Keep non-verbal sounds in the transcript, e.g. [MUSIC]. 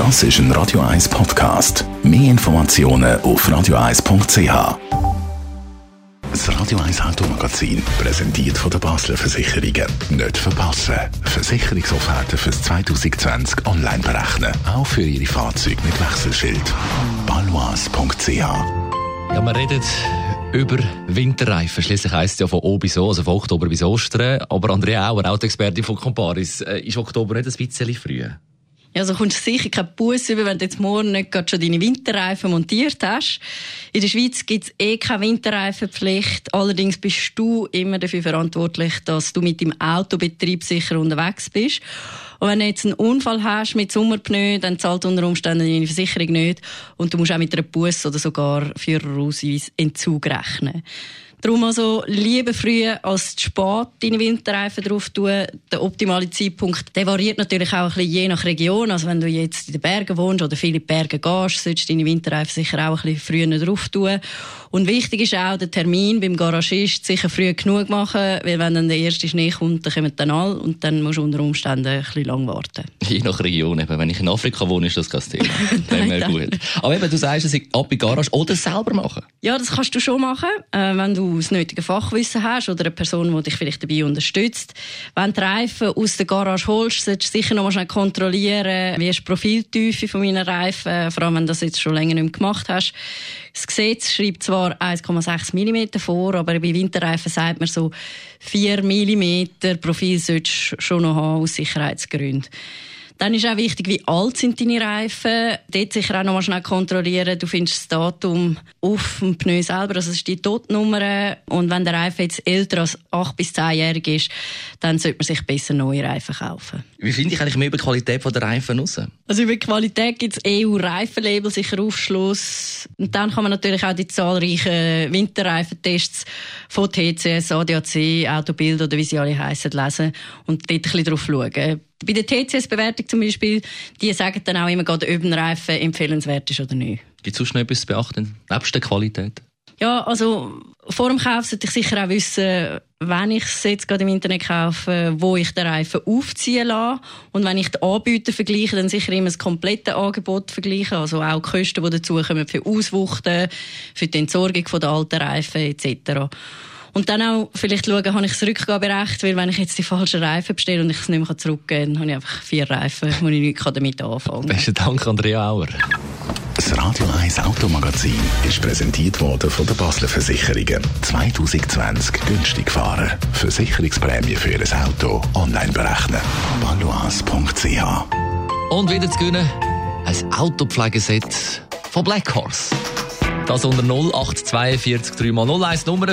Das ist ein Radio 1 Podcast. Mehr Informationen auf radio1.ch. Das Radio 1 Automagazin, präsentiert von der Basler Versicherungen. Nicht verpassen. Versicherungsofferten fürs 2020 online berechnen. Auch für Ihre Fahrzeuge mit Wechselschild. balois.ch Ja, wir reden über Winterreifen. Schließlich heisst es ja von O bis O, also von Oktober bis Ostern. Aber Andrea Auer, Autoexpertin von Comparis, äh, ist Oktober nicht ein bisschen früh? Ja, also kommst du sicher keinen Bus über, wenn du jetzt morgen nicht gerade schon deine Winterreifen montiert hast. In der Schweiz gibt es eh keine Winterreifenpflicht. Allerdings bist du immer dafür verantwortlich, dass du mit dem Autobetrieb sicher unterwegs bist. Und wenn du jetzt einen Unfall hast mit Sommerpneu, dann zahlt unter Umständen deine Versicherung nicht. Und du musst auch mit einer Bus oder sogar Führerausweis Entzug rechnen. Darum also lieber früh als zu spät deine Winterreifen drauf tun. Der optimale Zeitpunkt, der variiert natürlich auch ein bisschen je nach Region. Also wenn du jetzt in den Bergen wohnst oder viele Berge gehst, solltest du deine Winterreifen sicher auch ein bisschen früher drauf tun. Und wichtig ist auch, den Termin beim Garagist sicher früh genug machen, weil wenn dann der erste Schnee kommt, dann kommen dann alle und dann musst du unter Umständen ein bisschen lang warten. Je nach Region. Eben. Wenn ich in Afrika wohne, ist das kein Thema. [LAUGHS] Wäre gut. Aber eben, du sagst, es ab in Garage oder selber machen. Ja, das kannst du schon machen, äh, wenn du das nötige Fachwissen hast oder eine Person, die dich vielleicht dabei unterstützt. Wenn du Reifen aus der Garage holst, solltest du sicher noch schnell kontrollieren, wie ist die Profiltiefe von meinen Reifen, vor allem wenn du das jetzt schon länger nicht mehr gemacht hast. Das Gesetz schreibt zwar 1,6 mm vor, aber bei Winterreifen sagt man so 4 mm Profil solltest du schon noch haben, aus Sicherheitsgründen. Dann ist auch wichtig, wie alt sind deine Reifen. Dort sicher auch noch mal schnell kontrollieren. Du findest das Datum auf dem Pneu selber, also das ist die Totnummer. Und wenn der Reifen jetzt älter als 8 bis 10-jährig ist, dann sollte man sich besser neue Reifen kaufen. Wie finde ich eigentlich mehr über die Qualität der Reifen raus? Also über die Qualität gibt es EU-Reifenlabel, sicher Aufschluss. Und dann kann man natürlich auch die zahlreichen Winterreifentests von TCS, ADAC, Autobild oder wie sie alle heißen, lesen und dort ein bisschen drauf schauen. Bei der TCS-Bewertung zum Beispiel, die sagen dann auch immer, ob ein Reifen empfehlenswert ist oder nicht. Gibt es sonst noch etwas zu beachten, nebst der Qualität? Ja, also vor dem Kauf sollte ich sicher auch wissen, wenn ich es jetzt gerade im Internet kaufe, wo ich den Reifen aufziehen lasse. Und wenn ich die Anbieter vergleiche, dann sicher immer das komplette Angebot vergleichen. Also auch die Kosten, die dazukommen für Auswuchten, für die Entsorgung der alten Reifen etc. Und dann auch vielleicht schauen, habe ich das Rückgaberecht, weil wenn ich jetzt die falschen Reifen bestelle und ich es nicht mehr zurückgeben kann, habe ich einfach vier Reifen, wo ich nichts damit anfangen kann. Besten Dank, Andrea Auer. Das Radio 1 Automagazin ist präsentiert worden von der Basler Versicherungen. 2020 günstig fahren. Versicherungsprämie für Ihr Auto online berechnen. balois.ch Und wieder zu gewinnen, ein Autopflegeset von Black Horse. Das unter 0842 3x01 Nummer.